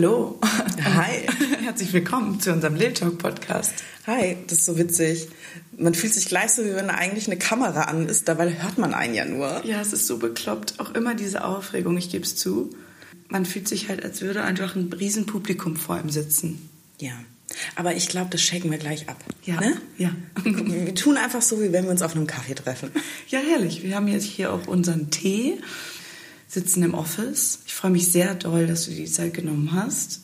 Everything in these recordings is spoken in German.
Hallo. Hi. Herzlich willkommen zu unserem Lil Talk Podcast. Hi, das ist so witzig. Man fühlt sich gleich so, wie wenn eigentlich eine Kamera an ist, dabei hört man einen ja nur. Ja, es ist so bekloppt. Auch immer diese Aufregung, ich gebe es zu. Man fühlt sich halt, als würde einfach ein Riesenpublikum vor ihm sitzen. Ja. Aber ich glaube, das shaken wir gleich ab. Ja. Ne? Ja. Wir tun einfach so, wie wenn wir uns auf einem Kaffee treffen. Ja, herrlich. Wir haben jetzt hier auch unseren Tee, sitzen im Office. Ich freue mich sehr doll, dass du die Zeit genommen hast.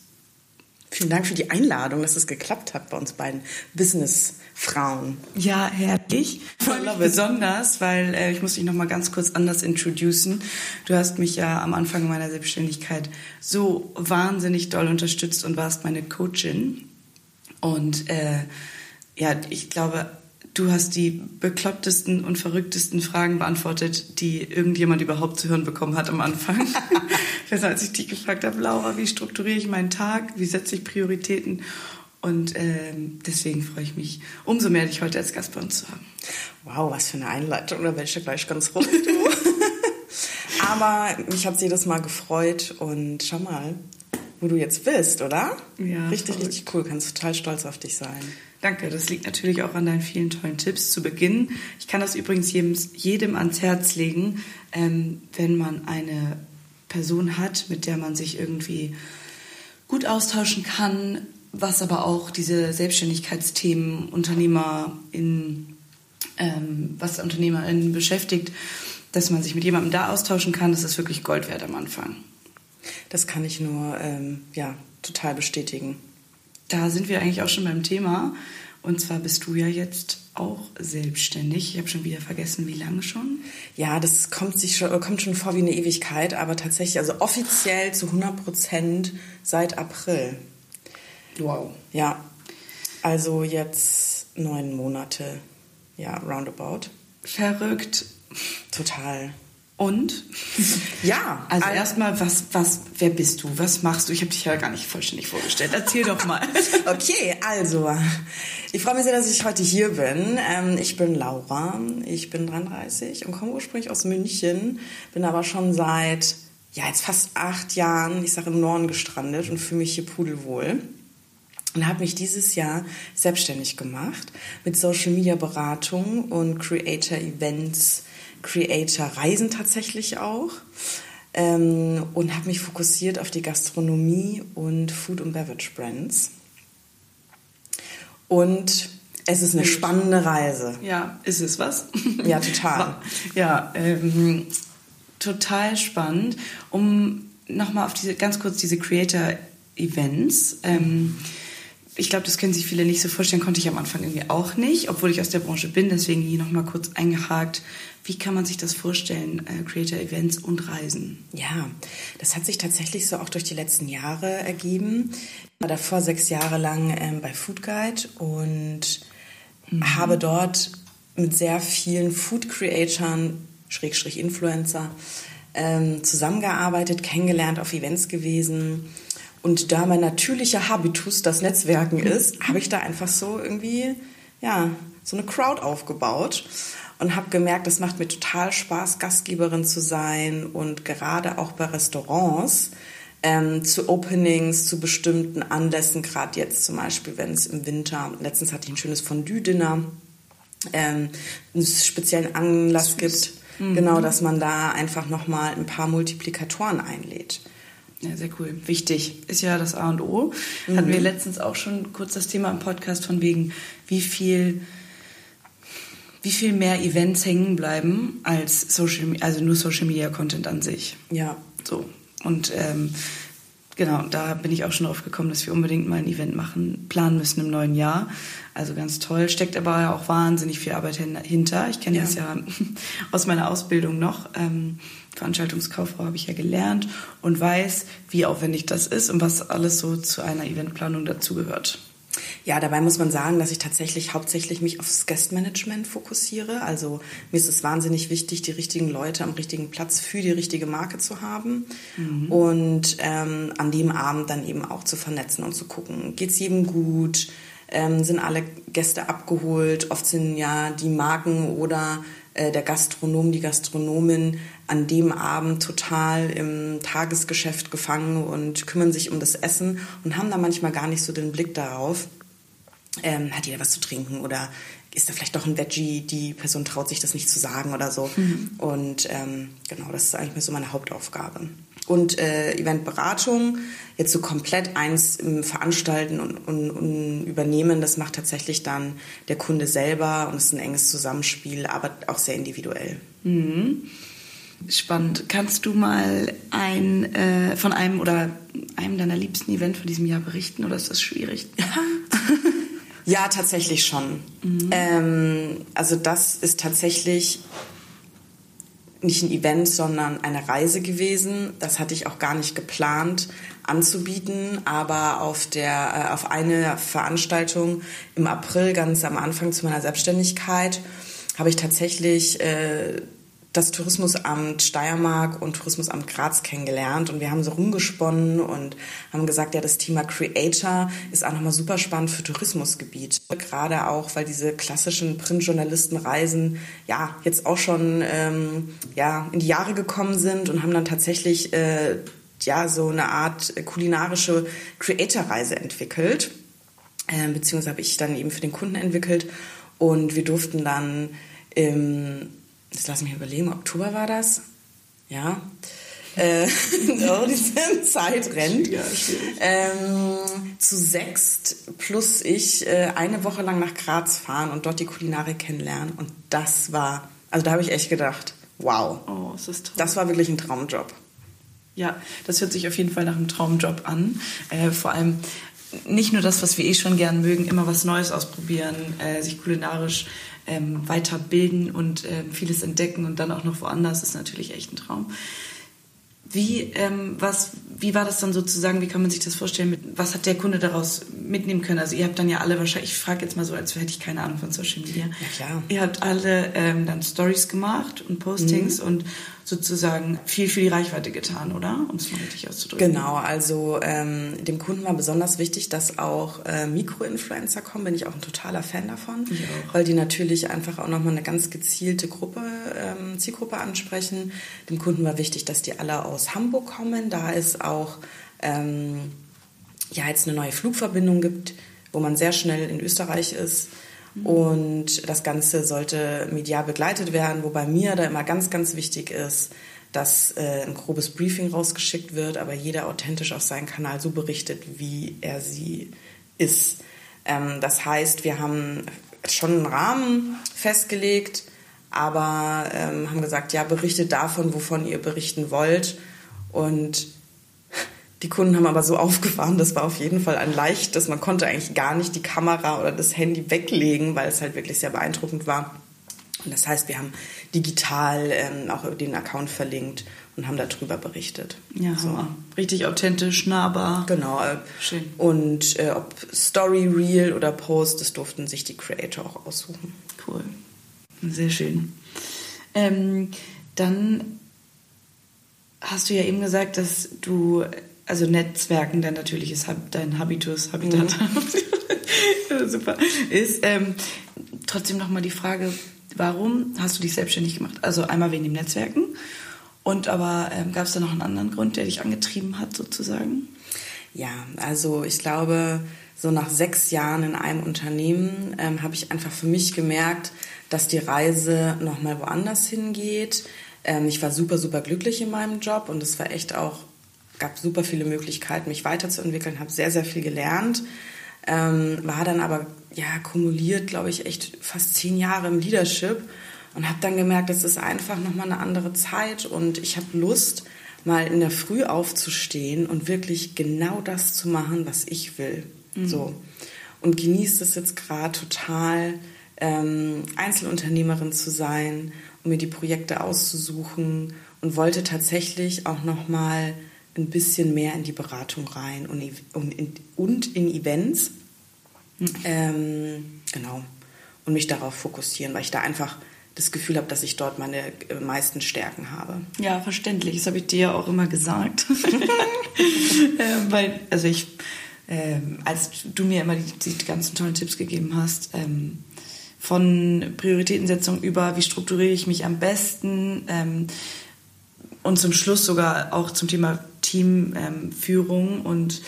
Vielen Dank für die Einladung, dass es geklappt hat bei uns beiden Businessfrauen. Ja, herrlich. Ich freue mich besonders, weil äh, ich muss dich noch mal ganz kurz anders introducen. Du hast mich ja am Anfang meiner Selbstständigkeit so wahnsinnig doll unterstützt und warst meine Coachin. Und äh, ja, ich glaube, du hast die beklopptesten und verrücktesten Fragen beantwortet, die irgendjemand überhaupt zu hören bekommen hat am Anfang. weiß, als ich dich gefragt habe, Laura, wie strukturiere ich meinen Tag, wie setze ich Prioritäten? Und ähm, deswegen freue ich mich umso mehr, dich heute als Gast bei uns zu haben. Wow, was für eine Einleitung, da werde ich ja gleich ganz rot. Aber mich hat es jedes Mal gefreut und schau mal, wo du jetzt bist, oder? Ja, Richtig, verrückt. richtig cool. Kannst total stolz auf dich sein. Danke, das liegt natürlich auch an deinen vielen tollen Tipps zu Beginn. Ich kann das übrigens jedem, jedem ans Herz legen, ähm, wenn man eine Person hat, mit der man sich irgendwie gut austauschen kann, was aber auch diese Selbstständigkeitsthemen, Unternehmer in, ähm, was UnternehmerInnen beschäftigt, dass man sich mit jemandem da austauschen kann, das ist wirklich Gold wert am Anfang. Das kann ich nur ähm, ja, total bestätigen. Da sind wir eigentlich auch schon beim Thema. Und zwar bist du ja jetzt auch selbstständig. Ich habe schon wieder vergessen, wie lange schon. Ja, das kommt, sich schon, kommt schon vor wie eine Ewigkeit, aber tatsächlich, also offiziell zu 100 Prozent seit April. Wow. Ja, also jetzt neun Monate, ja, roundabout. Verrückt. Total. Und? Ja, Also al- erstmal, was, was, wer bist du? Was machst du? Ich habe dich ja gar nicht vollständig vorgestellt. Erzähl doch mal. Okay, also, ich freue mich sehr, dass ich heute hier bin. Ähm, ich bin Laura, ich bin 33 und komme ursprünglich aus München, bin aber schon seit, ja, jetzt fast acht Jahren, ich sage im Norden gestrandet und fühle mich hier pudelwohl. Und habe mich dieses Jahr selbstständig gemacht mit Social Media Beratung und Creator Events, Creator Reisen tatsächlich auch. Ähm, und habe mich fokussiert auf die Gastronomie und Food und Beverage Brands. Und es ist eine spannende Reise. Ja, ist es was? Ja, total. Ja, ähm, total spannend. Um nochmal auf diese, ganz kurz diese Creator-Events. Ähm, ich glaube, das können sich viele nicht so vorstellen, konnte ich am Anfang irgendwie auch nicht, obwohl ich aus der Branche bin. Deswegen hier nochmal kurz eingehakt. Wie kann man sich das vorstellen, äh, Creator-Events und Reisen? Ja, das hat sich tatsächlich so auch durch die letzten Jahre ergeben. Ich war davor sechs Jahre lang ähm, bei Food Guide und habe dort mit sehr vielen Food Creatoren, Schrägstrich Influencer, ähm, zusammengearbeitet, kennengelernt, auf Events gewesen. Und da mein natürlicher Habitus das Netzwerken ist, habe ich da einfach so irgendwie, ja, so eine Crowd aufgebaut und habe gemerkt, das macht mir total Spaß, Gastgeberin zu sein und gerade auch bei Restaurants ähm, zu Openings, zu bestimmten Anlässen, gerade jetzt zum Beispiel, wenn es im Winter, letztens hatte ich ein schönes Fondue-Dinner, ähm, einen speziellen Anlass gibt, genau, dass man da einfach nochmal ein paar Multiplikatoren einlädt. Ja, sehr cool. Wichtig. Ist ja das A und O. Hatten wir letztens auch schon kurz das Thema im Podcast von wegen, wie viel, wie viel mehr Events hängen bleiben als Social, also nur Social Media Content an sich. Ja, So. Und ähm, genau, da bin ich auch schon drauf gekommen, dass wir unbedingt mal ein Event machen, planen müssen im neuen Jahr. Also ganz toll. Steckt aber auch wahnsinnig viel Arbeit hin- hinter. Ich kenne Ja. das ja aus meiner Ausbildung noch. Ähm, Veranstaltungskauffrau habe ich ja gelernt und weiß, wie aufwendig das ist und was alles so zu einer Eventplanung dazugehört. Ja, dabei muss man sagen, dass ich tatsächlich hauptsächlich mich aufs Guestmanagement fokussiere. Also mir ist es wahnsinnig wichtig, die richtigen Leute am richtigen Platz für die richtige Marke zu haben und ähm, an dem Abend dann eben auch zu vernetzen und zu gucken, geht's jedem gut, ähm, sind alle Gäste abgeholt. Oft sind ja die Marken oder äh, der Gastronom, die Gastronomin an dem Abend total im Tagesgeschäft gefangen und kümmern sich um das Essen und haben da manchmal gar nicht so den Blick darauf, ähm, hat jeder was zu trinken oder ist da vielleicht doch ein Veggie, die Person traut sich das nicht zu sagen oder so. Mhm. Und ähm, genau, das ist eigentlich so meine Hauptaufgabe. Und äh, Eventberatung, jetzt so komplett eins im Veranstalten und, und, und, übernehmen, das macht tatsächlich dann der Kunde selber und es ist ein enges Zusammenspiel, aber auch sehr individuell. Mhm. Spannend. Kannst du mal ein, äh, von einem oder einem deiner liebsten Events von diesem Jahr berichten oder ist das schwierig? Ja, tatsächlich schon. Mhm. Ähm, also das ist tatsächlich nicht ein Event, sondern eine Reise gewesen. Das hatte ich auch gar nicht geplant anzubieten, aber auf der äh, auf eine Veranstaltung im April, ganz am Anfang zu meiner Selbstständigkeit, habe ich tatsächlich äh, das Tourismusamt Steiermark und Tourismusamt Graz kennengelernt und wir haben so rumgesponnen und haben gesagt, ja, das Thema Creator ist auch nochmal super spannend für Tourismusgebiet. Gerade auch, weil diese klassischen Printjournalistenreisen ja jetzt auch schon ähm, ja, in die Jahre gekommen sind und haben dann tatsächlich äh, ja so eine Art kulinarische Creator-Reise entwickelt. Äh, beziehungsweise habe ich dann eben für den Kunden entwickelt und wir durften dann im jetzt lass mich überlegen, Oktober war das? Ja. Äh, oh, diese Zeit rennt. Ja, ähm, zu sechst plus ich äh, eine Woche lang nach Graz fahren und dort die Kulinarik kennenlernen. Und das war, also da habe ich echt gedacht, wow. Oh, das ist toll. Das war wirklich ein Traumjob. Ja, das hört sich auf jeden Fall nach einem Traumjob an. Äh, vor allem nicht nur das, was wir eh schon gern mögen, immer was Neues ausprobieren, äh, sich kulinarisch ähm, weiterbilden und ähm, vieles entdecken und dann auch noch woanders ist natürlich echt ein Traum. Wie, ähm, was, wie war das dann sozusagen, wie kann man sich das vorstellen, mit, was hat der Kunde daraus mitnehmen können? Also ihr habt dann ja alle wahrscheinlich, ich frage jetzt mal so, als hätte ich keine Ahnung von Social Media. Ja, klar. Ihr habt alle ähm, dann Stories gemacht und Postings mhm. und sozusagen viel für die Reichweite getan, oder? Um es mal richtig auszudrücken. Genau, also ähm, dem Kunden war besonders wichtig, dass auch äh, Mikroinfluencer kommen, bin ich auch ein totaler Fan davon, weil die natürlich einfach auch nochmal eine ganz gezielte Gruppe, ähm, Zielgruppe ansprechen. Dem Kunden war wichtig, dass die alle aus Hamburg kommen, da es auch ähm, ja jetzt eine neue Flugverbindung gibt, wo man sehr schnell in Österreich ist und das Ganze sollte medial begleitet werden, wobei mir da immer ganz, ganz wichtig ist, dass äh, ein grobes Briefing rausgeschickt wird, aber jeder authentisch auf seinen Kanal so berichtet, wie er sie ist. Ähm, das heißt, wir haben schon einen Rahmen festgelegt, aber ähm, haben gesagt, ja, berichtet davon, wovon ihr berichten wollt. Und die Kunden haben aber so aufgefahren, das war auf jeden Fall ein leichtes. Man konnte eigentlich gar nicht die Kamera oder das Handy weglegen, weil es halt wirklich sehr beeindruckend war. Und das heißt, wir haben digital ähm, auch den Account verlinkt und haben darüber berichtet. Ja, so. richtig authentisch, nahbar. Genau. Äh, Schön. Und äh, ob Story, Reel oder Post, das durften sich die Creator auch aussuchen. Cool. Sehr schön. Ähm, dann hast du ja eben gesagt, dass du also Netzwerken dann natürlich ist dein Habitus, Habitat, mhm. super, ist ähm, trotzdem nochmal die Frage, warum hast du dich selbstständig gemacht? Also einmal wegen dem Netzwerken und aber ähm, gab es da noch einen anderen Grund, der dich angetrieben hat sozusagen? Ja, also ich glaube, so nach sechs Jahren in einem Unternehmen ähm, habe ich einfach für mich gemerkt, dass die Reise nochmal woanders hingeht. Ähm, ich war super, super glücklich in meinem Job und es war echt auch gab super viele Möglichkeiten, mich weiterzuentwickeln, habe sehr, sehr viel gelernt. Ähm, war dann aber ja kumuliert, glaube ich, echt fast zehn Jahre im Leadership und habe dann gemerkt, es ist einfach nochmal eine andere Zeit und ich habe Lust, mal in der Früh aufzustehen und wirklich genau das zu machen, was ich will. Mhm. So. Und genieße es jetzt gerade total, ähm, Einzelunternehmerin zu sein und mir die Projekte auszusuchen und wollte tatsächlich auch nochmal ein bisschen mehr in die Beratung rein und, und, in, und in Events. Mhm. Ähm, genau. Und mich darauf fokussieren, weil ich da einfach das Gefühl habe, dass ich dort meine äh, meisten Stärken habe. Ja, verständlich. Das habe ich dir ja auch immer gesagt. äh, weil, also ich, äh, als du mir immer die, die, ganzen tollen Tipps gegeben hast, ähm, von Prioritätensetzung über, wie strukturiere ich mich am besten ähm, und zum Schluss sogar auch zum Thema Teamführung ähm, und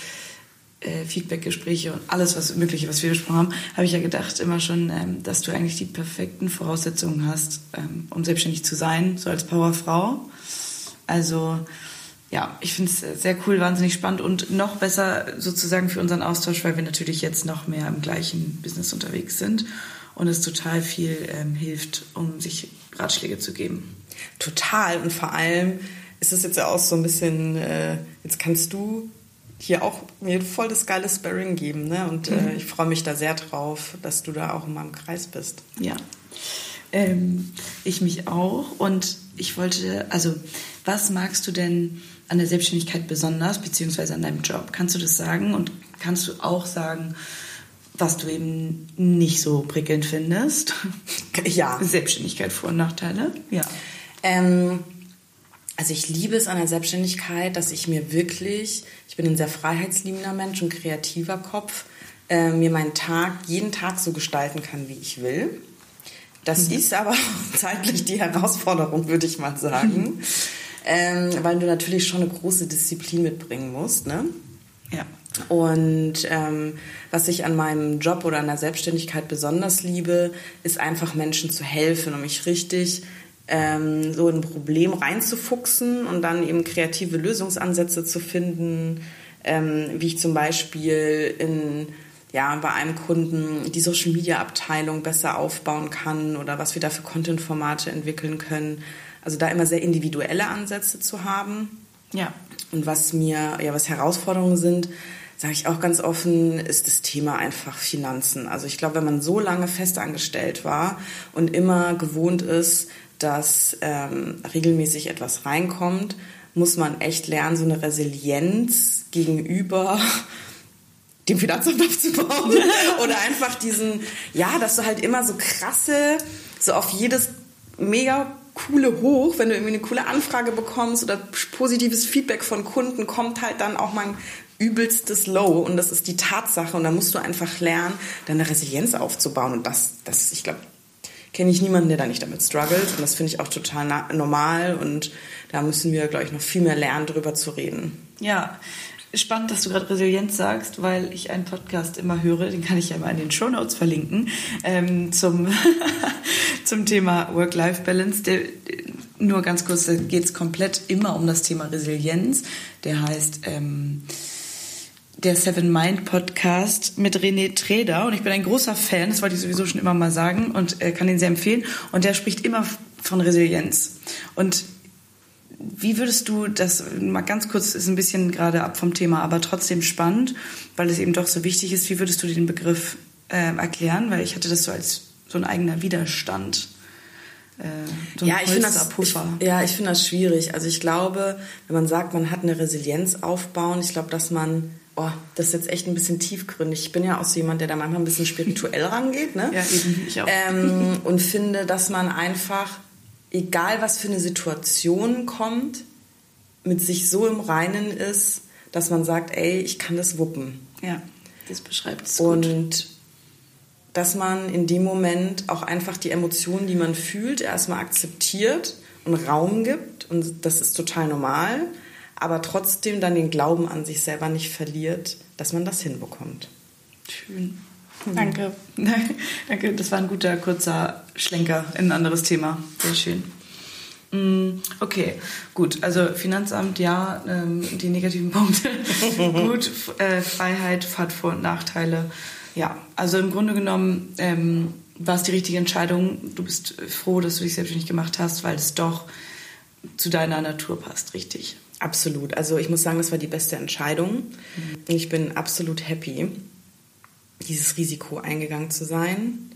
äh, Feedbackgespräche und alles was Mögliche, was wir besprochen haben, habe ich ja gedacht immer schon, ähm, dass du eigentlich die perfekten Voraussetzungen hast, ähm, um selbstständig zu sein, so als Powerfrau. Also ja, ich finde es sehr cool, wahnsinnig spannend und noch besser sozusagen für unseren Austausch, weil wir natürlich jetzt noch mehr im gleichen Business unterwegs sind und es total viel ähm, hilft, um sich Ratschläge zu geben. Total und vor allem ist es jetzt ja auch so ein bisschen, äh, jetzt kannst du hier auch mir voll das geile Sparring geben ne? und äh, mhm. ich freue mich da sehr drauf, dass du da auch in meinem Kreis bist. Ja, ähm, ich mich auch und ich wollte, also was magst du denn an der Selbstständigkeit besonders, beziehungsweise an deinem Job? Kannst du das sagen und kannst du auch sagen, was du eben nicht so prickelnd findest? Ja. Selbstständigkeit, Vor- und Nachteile? Ja. Ähm, also ich liebe es an der Selbstständigkeit, dass ich mir wirklich, ich bin ein sehr freiheitsliebender Mensch, ein kreativer Kopf, äh, mir meinen Tag jeden Tag so gestalten kann, wie ich will. Das mhm. ist aber zeitlich die Herausforderung, würde ich mal sagen. ähm, weil du natürlich schon eine große Disziplin mitbringen musst. Ne? Ja. Und ähm, was ich an meinem Job oder an der Selbstständigkeit besonders liebe, ist einfach Menschen zu helfen, um mich richtig ähm, so in ein Problem reinzufuchsen und dann eben kreative Lösungsansätze zu finden, ähm, wie ich zum Beispiel in ja, bei einem Kunden die Social Media Abteilung besser aufbauen kann oder was wir da für Content-Formate entwickeln können. Also da immer sehr individuelle Ansätze zu haben. Ja. Und was mir, ja, was Herausforderungen sind, sage ich auch ganz offen, ist das Thema einfach Finanzen. Also ich glaube, wenn man so lange festangestellt war und immer gewohnt ist, dass ähm, regelmäßig etwas reinkommt, muss man echt lernen, so eine Resilienz gegenüber dem Finanzamt aufzubauen oder einfach diesen, ja, dass du halt immer so krasse, so auf jedes mega coole hoch, wenn du irgendwie eine coole Anfrage bekommst oder positives Feedback von Kunden, kommt halt dann auch mal ein übelstes Low. Und das ist die Tatsache. Und da musst du einfach lernen, deine Resilienz aufzubauen. Und das, das ich glaube, kenne ich niemanden, der da nicht damit struggelt und das finde ich auch total normal und da müssen wir, glaube ich, noch viel mehr lernen, darüber zu reden. Ja, spannend, dass du gerade Resilienz sagst, weil ich einen Podcast immer höre, den kann ich ja mal in den Show Notes verlinken, ähm, zum, zum Thema Work-Life-Balance. Nur ganz kurz, da geht es komplett immer um das Thema Resilienz. Der heißt ähm, der Seven Mind Podcast mit René Treder und ich bin ein großer Fan, das wollte ich sowieso schon immer mal sagen und äh, kann den sehr empfehlen. Und der spricht immer von Resilienz. Und wie würdest du das, mal ganz kurz, ist ein bisschen gerade ab vom Thema, aber trotzdem spannend, weil es eben doch so wichtig ist, wie würdest du den Begriff äh, erklären? Weil ich hatte das so als so ein eigener Widerstand. Äh, so ja, ich finde das, ich, ja, ich finde das schwierig. Also ich glaube, wenn man sagt, man hat eine Resilienz aufbauen, ich glaube, dass man oh, das ist jetzt echt ein bisschen tiefgründig. Ich bin ja auch so jemand, der da manchmal ein bisschen spirituell rangeht. Ne? Ja, eben, ich auch. Ähm, und finde, dass man einfach egal was für eine Situation kommt, mit sich so im Reinen ist, dass man sagt, ey, ich kann das wuppen. Ja, das beschreibt es gut. Und dass man in dem Moment auch einfach die Emotionen, die man fühlt, erstmal akzeptiert und Raum gibt. Und das ist total normal. Aber trotzdem dann den Glauben an sich selber nicht verliert, dass man das hinbekommt. Schön. Hm. Danke. Danke, das war ein guter, kurzer Schlenker in ein anderes Thema. Sehr schön. Mm, okay, gut. Also Finanzamt, ja, ähm, die negativen Punkte. gut, äh, Freiheit hat Vor- und Nachteile. Ja, also im Grunde genommen ähm, war es die richtige Entscheidung. Du bist froh, dass du dich selbstständig gemacht hast, weil es doch zu deiner Natur passt, richtig? Absolut. Also ich muss sagen, das war die beste Entscheidung. Ich bin absolut happy dieses Risiko eingegangen zu sein.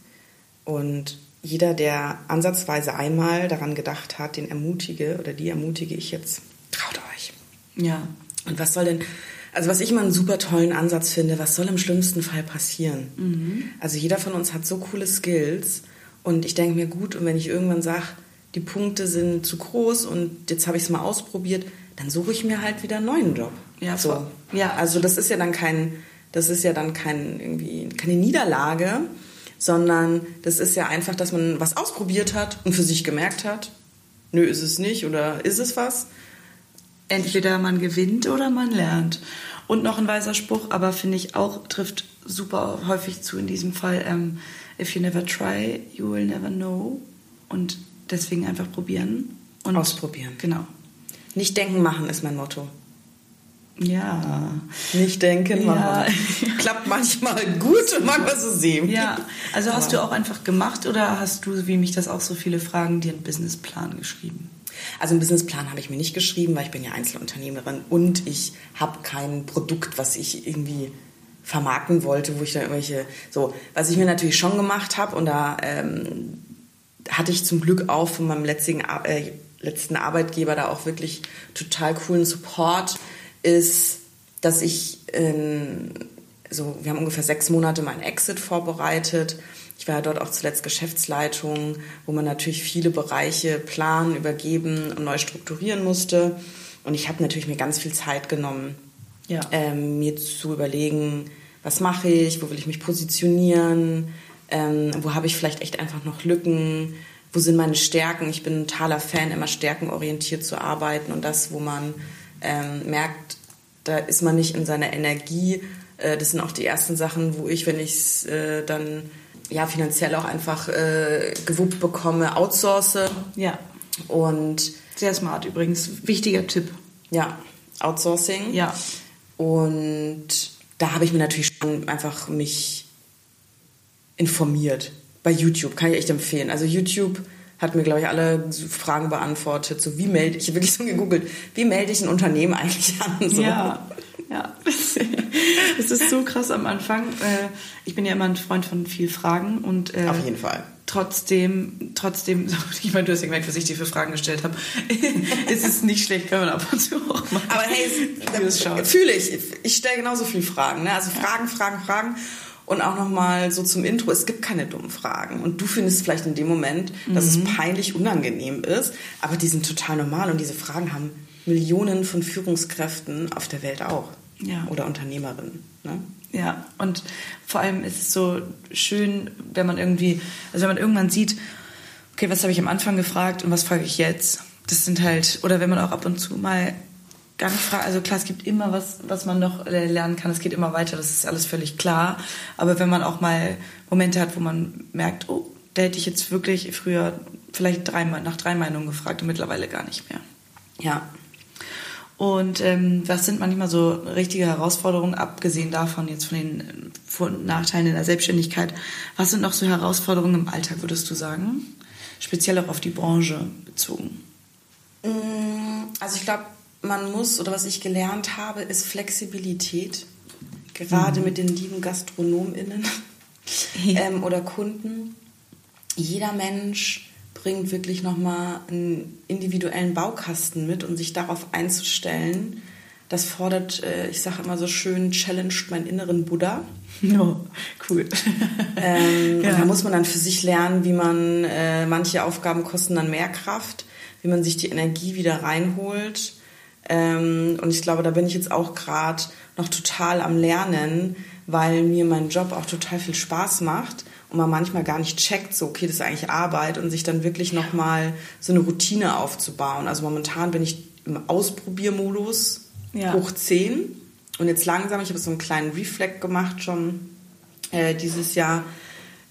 Und jeder, der ansatzweise einmal daran gedacht hat, den ermutige oder die ermutige ich jetzt, traut euch. Ja. Und was soll denn, also was ich immer einen super tollen Ansatz finde, was soll im schlimmsten Fall passieren? Mhm. Also jeder von uns hat so coole Skills und ich denke mir, gut, und wenn ich irgendwann sage, die Punkte sind zu groß und jetzt habe ich es mal ausprobiert, dann suche ich mir halt wieder einen neuen Job. Ja, so. Ja, also das ist ja dann kein das ist ja dann kein, irgendwie, keine Niederlage, sondern das ist ja einfach, dass man was ausprobiert hat und für sich gemerkt hat, nö, ist es nicht oder ist es was. Entweder man gewinnt oder man lernt. Und noch ein weiser Spruch, aber finde ich auch, trifft super häufig zu in diesem Fall. Ähm, if you never try, you will never know. Und deswegen einfach probieren. Und Ausprobieren. Genau. Nicht denken, machen ist mein Motto. Ja. Nicht denken, machen. Ja. Klappt manchmal gut und manchmal so semi. Ja, also hast Aber- du auch einfach gemacht oder hast du, wie mich das auch so viele fragen, dir einen Businessplan geschrieben? Also einen Businessplan habe ich mir nicht geschrieben, weil ich bin ja Einzelunternehmerin und ich habe kein Produkt, was ich irgendwie vermarkten wollte, wo ich da irgendwelche so, was ich mir natürlich schon gemacht habe und da ähm, hatte ich zum Glück auch von meinem letzten, äh, letzten Arbeitgeber da auch wirklich total coolen Support, ist, dass ich ähm, so, wir haben ungefähr sechs Monate meinen Exit vorbereitet. Ich war ja dort auch zuletzt Geschäftsleitung, wo man natürlich viele Bereiche planen, übergeben und neu strukturieren musste. Und ich habe natürlich mir ganz viel Zeit genommen, Ja. ähm, mir zu überlegen, was mache ich, wo will ich mich positionieren, ähm, wo habe ich vielleicht echt einfach noch Lücken, wo sind meine Stärken. Ich bin ein totaler Fan, immer stärkenorientiert zu arbeiten und das, wo man ähm, merkt, da ist man nicht in seiner Energie. Äh, das sind auch die ersten Sachen, wo ich, wenn ich es äh, dann ja finanziell auch einfach äh, gewuppt bekomme, outsource Ja. und Sehr smart übrigens. Wichtiger Tipp. ja, Outsourcing. Ja. Und da habe ich mir natürlich schon einfach mich informiert. Bei YouTube kann ich echt empfehlen. Also YouTube hat mir, glaube ich, alle Fragen beantwortet. So, wie melde ich, wirklich so gegoogelt, wie melde ich ein Unternehmen eigentlich an? So. Ja, ja. Es ist so krass am Anfang. Äh, Ich bin ja immer ein Freund von viel Fragen und äh, Auf jeden Fall. trotzdem, trotzdem, ich meine, du hast ja gemerkt, was ich dir für Fragen gestellt habe. es ist nicht schlecht, kann man ab und zu auch mal. Aber hey, es fühle ich. Ich stelle genauso viele Fragen. Ne? Also Fragen, Fragen, Fragen. Und auch nochmal so zum Intro, es gibt keine dummen Fragen. Und du findest vielleicht in dem Moment, dass Mhm. es peinlich unangenehm ist, aber die sind total normal und diese Fragen haben Millionen von Führungskräften auf der Welt auch. Ja. Oder Unternehmerinnen. Ne? Ja, und vor allem ist es so schön, wenn man irgendwie, also wenn man irgendwann sieht, okay, was habe ich am Anfang gefragt und was frage ich jetzt? Das sind halt, oder wenn man auch ab und zu mal gar nicht also klar, es gibt immer was, was man noch äh, lernen kann, es geht immer weiter, das ist alles völlig klar. Aber wenn man auch mal Momente hat, wo man merkt, oh, da hätte ich jetzt wirklich früher vielleicht dreimal, nach drei Meinungen gefragt und mittlerweile gar nicht mehr. Ja. Und ähm, was sind manchmal so richtige Herausforderungen, abgesehen davon jetzt von den Vor- und Nachteilen in der Selbstständigkeit? Was sind noch so Herausforderungen im Alltag, würdest du sagen? Speziell auch auf die Branche bezogen. Mm, Also ich glaube, man muss, oder was ich gelernt habe, ist Flexibilität. Gerade mit den lieben GastronomInnen ähm, oder Kunden. Jeder Mensch bringt wirklich nochmal einen individuellen Baukasten mit und sich darauf einzustellen, das fordert, äh, ich sage immer so schön, challenged meinen inneren Buddha. Oh, cool. Ähm, Ja. Da muss man dann für sich lernen, wie man, äh, manche Aufgaben kosten dann mehr Kraft, wie man sich die Energie wieder reinholt. Ähm, und ich glaube, da bin ich jetzt auch gerade noch total am Lernen, weil mir mein Job auch total viel Spaß macht und man manchmal gar nicht checkt, so, okay, das ist eigentlich Arbeit und sich dann wirklich nochmal so eine Routine aufzubauen. Also momentan bin ich im Ausprobiermodus Ja. hoch 10 und jetzt langsam, ich habe so einen kleinen Reflect gemacht schon äh, dieses Jahr,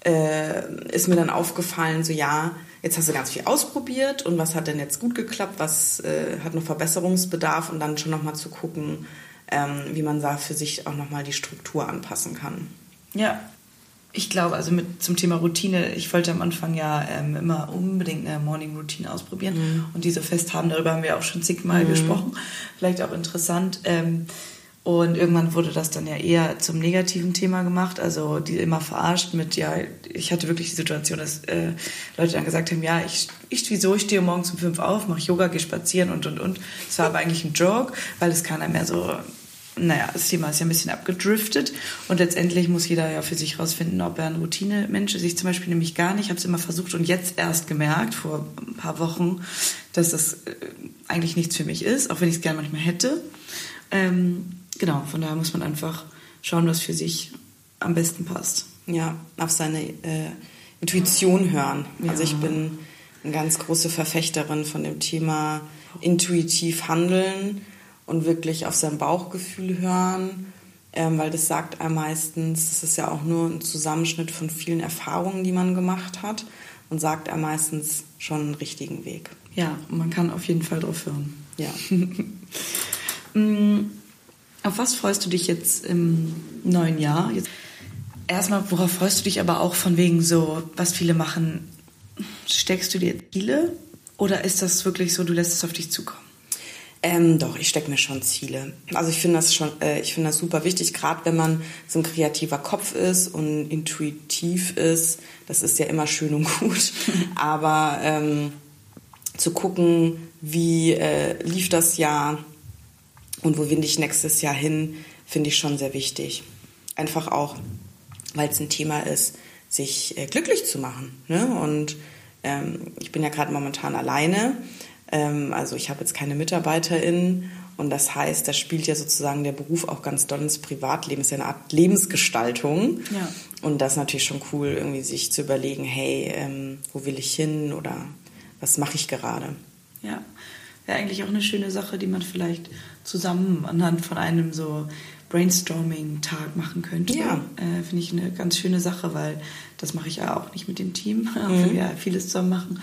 äh, ist mir dann aufgefallen, so ja, jetzt hast du ganz viel ausprobiert und was hat denn jetzt gut geklappt, was äh, hat noch Verbesserungsbedarf und dann schon nochmal zu gucken, ähm, wie man da für sich auch nochmal die Struktur anpassen kann. Ja, ich glaube, also mit zum Thema Routine, ich wollte am Anfang ja ähm, immer unbedingt eine Morning Routine ausprobieren und diese fest haben, darüber haben wir auch schon zigmal gesprochen. Vielleicht auch interessant. Ähm, und irgendwann wurde das dann ja eher zum negativen Thema gemacht, also die immer verarscht mit, ja, ich hatte wirklich die Situation, dass äh, Leute dann gesagt haben, ja, ich, ich wieso, ich stehe morgens um fünf auf, mache Yoga, gehe spazieren und, und, und. Das war aber eigentlich ein Joke, weil es keiner mehr so naja, das Thema ist ja ein bisschen abgedriftet und letztendlich muss jeder ja für sich rausfinden, ob er ein Routine-Mensch ist. Ich zum Beispiel nämlich gar nicht, habe es immer versucht und jetzt erst gemerkt, vor ein paar Wochen, dass das äh, eigentlich nichts für mich ist, auch wenn ich es gerne manchmal hätte. Ähm, genau, von daher muss man einfach schauen, was für sich am besten passt. Ja, auf seine äh, Intuition hören. Ja. Also ich bin eine ganz große Verfechterin von dem Thema intuitiv handeln und wirklich auf sein Bauchgefühl hören, ähm, weil das sagt einem meistens, es ist ja auch nur ein Zusammenschnitt von vielen Erfahrungen, die man gemacht hat und sagt einem meistens schon einen richtigen Weg. Ja, man kann auf jeden Fall drauf hören. Ja. Auf was freust du dich jetzt im neuen Jahr? Jetzt erstmal, worauf freust du dich aber auch von wegen so, was viele machen? Steckst du dir Ziele oder ist das wirklich so, du lässt es auf dich zukommen? Ähm, doch, ich stecke mir schon Ziele. Also ich finde das schon, äh, ich finde das super wichtig, gerade wenn man so ein kreativer Kopf ist und intuitiv ist. Das ist ja immer schön und gut. Aber ähm, zu gucken, wie äh, lief das Jahr und wo will ich nächstes Jahr hin, finde ich schon sehr wichtig. Einfach auch, weil es ein Thema ist, sich äh, glücklich zu machen. Ne? Und ähm, ich bin ja gerade momentan alleine ähm, also ich habe jetzt keine MitarbeiterInnen und das heißt, da spielt ja sozusagen der Beruf auch ganz doll ins Privatleben. Es ist ja eine Art Lebensgestaltung. Ja. Und das ist natürlich schon cool, irgendwie sich zu überlegen, hey, ähm, wo will ich hin oder was mache ich gerade? Ja, wäre eigentlich auch eine schöne Sache, die man vielleicht zusammen anhand von einem so Brainstorming-Tag machen könnte. Ja. Äh, Finde ich eine ganz schöne Sache, weil das mache ich ja auch nicht mit dem Team, auch mhm. wenn wir vieles zusammen machen.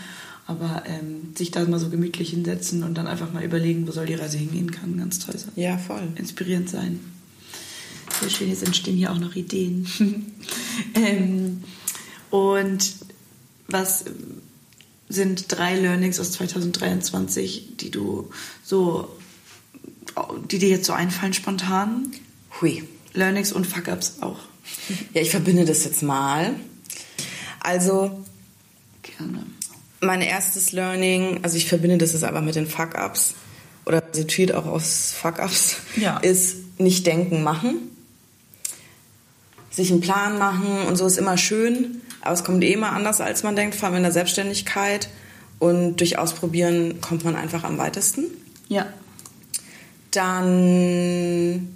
Aber ähm, sich da mal so gemütlich hinsetzen und dann einfach mal überlegen, wo soll die Reise hingehen, kann ganz toll sein. Ja, voll. Inspirierend sein. Sehr schön, jetzt entstehen hier auch noch Ideen. ähm, und was sind drei Learnings aus 2023, die du so, die dir jetzt so einfallen spontan? Hui. Learnings und Fuck-Ups auch. Ja, ich verbinde das jetzt mal. Also. Gerne mein erstes Learning, also ich verbinde das jetzt aber mit den Fuck-Ups oder resultiert auch aus Fuck-Ups, ja. ist nicht denken, machen. Sich einen Plan machen und so ist immer schön, aber es kommt eh immer anders, als man denkt, vor allem in der Selbstständigkeit. Und durch Ausprobieren kommt man einfach am weitesten. Ja. Dann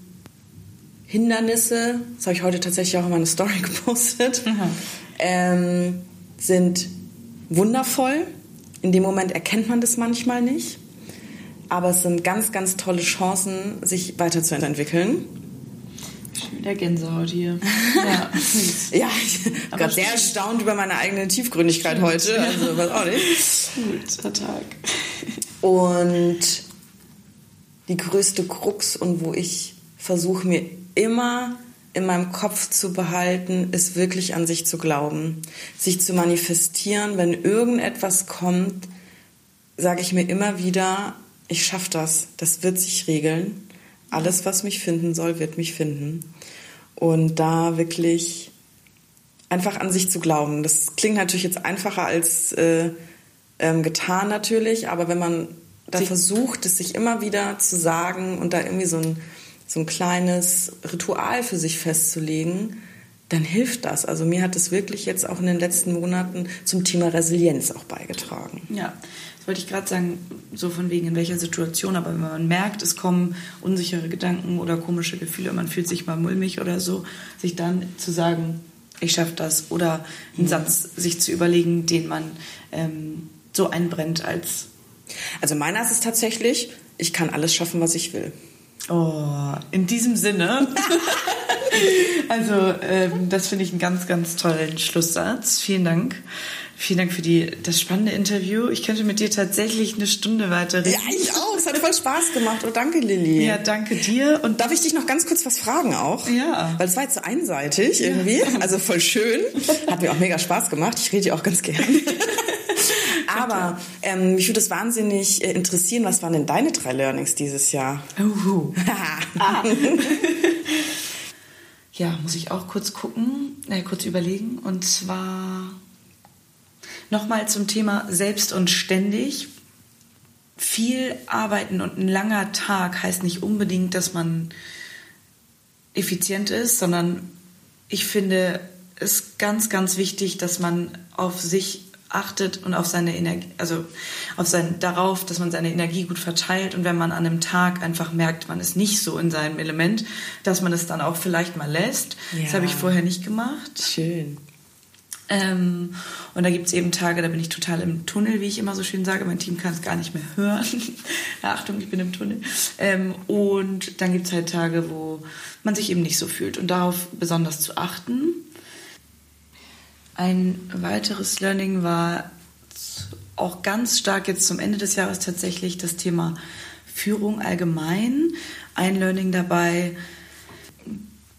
Hindernisse, das habe ich heute tatsächlich auch in meine Story gepostet, ähm, sind wundervoll. In dem Moment erkennt man das manchmal nicht. Aber es sind ganz, ganz tolle Chancen, sich weiterzuentwickeln. Schon wieder Gänsehaut hier. Ja, ja ich bin gerade sehr erstaunt über meine eigene Tiefgründigkeit stimmt. heute. Also, was auch nicht. Guter Tag. Und die größte Krux und wo ich versuche mir immer in meinem Kopf zu behalten, ist wirklich an sich zu glauben, sich zu manifestieren. Wenn irgendetwas kommt, sage ich mir immer wieder, ich schaffe das, das wird sich regeln. Alles, was mich finden soll, wird mich finden. Und da wirklich einfach an sich zu glauben. Das klingt natürlich jetzt einfacher als äh, ähm, getan natürlich, aber wenn man da versucht, es sich immer wieder zu sagen und da irgendwie so ein so ein kleines Ritual für sich festzulegen, dann hilft das. Also mir hat es wirklich jetzt auch in den letzten Monaten zum Thema Resilienz auch beigetragen. Ja, wollte ich gerade sagen, so von wegen in welcher Situation, aber wenn man merkt, es kommen unsichere Gedanken oder komische Gefühle, man fühlt sich mal mulmig oder so, sich dann zu sagen, ich schaffe das oder einen mhm. Satz sich zu überlegen, den man ähm, so einbrennt als... Also meiner ist es tatsächlich, ich kann alles schaffen, was ich will. Oh, in diesem Sinne. also, ähm, das finde ich einen ganz, ganz tollen Schlusssatz. Vielen Dank. Vielen Dank für die, das spannende Interview. Ich könnte mit dir tatsächlich eine Stunde weiter reden. Ja, ich auch. Es hat voll Spaß gemacht. Oh, danke, Lilly. Ja, danke dir. Und darf ich dich noch ganz kurz was fragen auch? Ja. Weil es war jetzt so einseitig irgendwie. Ja. Also voll schön. Hat mir auch mega Spaß gemacht. Ich rede ja auch ganz gern. Aber ähm, mich würde es wahnsinnig äh, interessieren, was waren denn deine drei Learnings dieses Jahr? Uh. ja, muss ich auch kurz gucken, äh, kurz überlegen. Und zwar nochmal zum Thema selbst und ständig. Viel arbeiten und ein langer Tag heißt nicht unbedingt, dass man effizient ist, sondern ich finde es ganz, ganz wichtig, dass man auf sich achtet und auf seine Energie, also auf sein, darauf, dass man seine Energie gut verteilt und wenn man an einem Tag einfach merkt, man ist nicht so in seinem Element, dass man es dann auch vielleicht mal lässt. Ja. Das habe ich vorher nicht gemacht. Schön. Ähm, und da gibt es eben Tage, da bin ich total im Tunnel, wie ich immer so schön sage. Mein Team kann es gar nicht mehr hören. Achtung, ich bin im Tunnel. Ähm, und dann gibt es halt Tage, wo man sich eben nicht so fühlt und darauf besonders zu achten. Ein weiteres Learning war auch ganz stark jetzt zum Ende des Jahres tatsächlich das Thema Führung allgemein. Ein Learning dabei,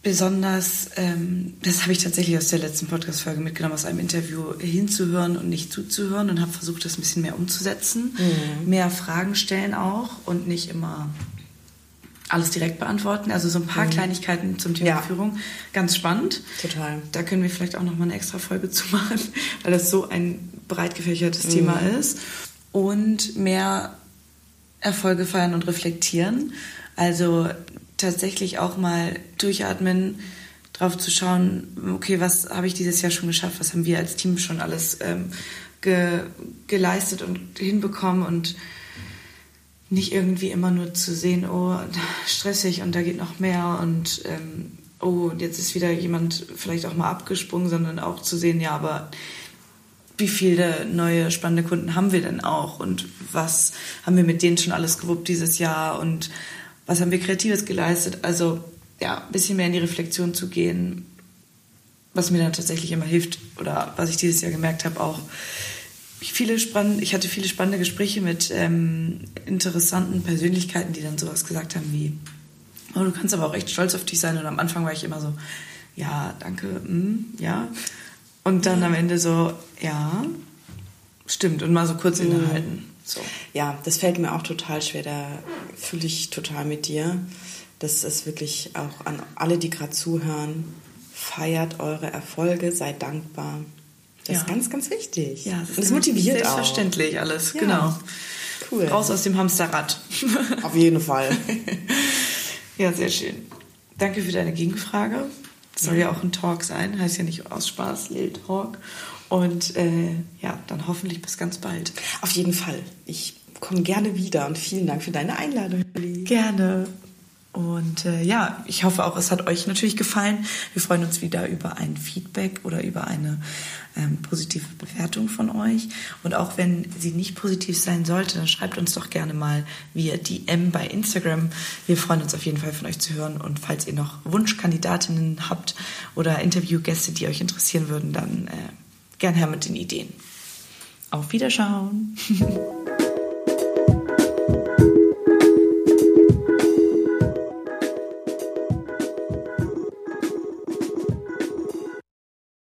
besonders, ähm, das habe ich tatsächlich aus der letzten Podcast-Folge mitgenommen, aus einem Interview hinzuhören und nicht zuzuhören und habe versucht, das ein bisschen mehr umzusetzen. Mhm. Mehr Fragen stellen auch und nicht immer alles direkt beantworten. Also so ein paar mhm. Kleinigkeiten zum Thema ja. Führung. Ganz spannend. Total. Da können wir vielleicht auch noch mal eine extra Folge zu machen, weil das so ein breit gefächertes mhm. Thema ist. Und mehr Erfolge feiern und reflektieren. Also tatsächlich auch mal durchatmen, drauf zu schauen, okay, was habe ich dieses Jahr schon geschafft, was haben wir als Team schon alles ähm, ge geleistet und hinbekommen und nicht irgendwie immer nur zu sehen, oh, stressig und da geht noch mehr und ähm, oh, jetzt ist wieder jemand vielleicht auch mal abgesprungen, sondern auch zu sehen, ja, aber wie viele neue spannende Kunden haben wir denn auch und was haben wir mit denen schon alles gewuppt dieses Jahr und was haben wir Kreatives geleistet? Also ja, ein bisschen mehr in die Reflexion zu gehen, was mir dann tatsächlich immer hilft oder was ich dieses Jahr gemerkt habe auch, viele spannende, ich hatte viele spannende Gespräche mit ähm, interessanten Persönlichkeiten, die dann sowas gesagt haben wie, oh, du kannst aber auch echt stolz auf dich sein. Und am Anfang war ich immer so, ja, danke, mm, ja. Und dann am Ende so, ja, stimmt. Und mal so kurz mhm. innehalten. So. Ja, das fällt mir auch total schwer. Da fühle ich total mit dir. Das ist wirklich auch an alle, die gerade zuhören. Feiert eure Erfolge, seid dankbar. Das ja. ist ganz, ganz wichtig. Ja, das, das motiviert selbstverständlich auch. alles, ja. genau. Cool. Raus aus dem Hamsterrad. Auf jeden Fall. ja, sehr schön. Danke für deine Gegenfrage. Das soll ja auch ein Talk sein, heißt ja nicht aus Spaß, Lil Talk. Und äh, ja, dann hoffentlich bis ganz bald. Auf jeden Fall. Ich komme gerne wieder und vielen Dank für deine Einladung. Gerne. Und äh, ja, ich hoffe auch, es hat euch natürlich gefallen. Wir freuen uns wieder über ein Feedback oder über eine ähm, positive Bewertung von euch. Und auch wenn sie nicht positiv sein sollte, dann schreibt uns doch gerne mal via DM bei Instagram. Wir freuen uns auf jeden Fall von euch zu hören. Und falls ihr noch Wunschkandidatinnen habt oder Interviewgäste, die euch interessieren würden, dann äh, gern her mit den Ideen. Auf Wiederschauen.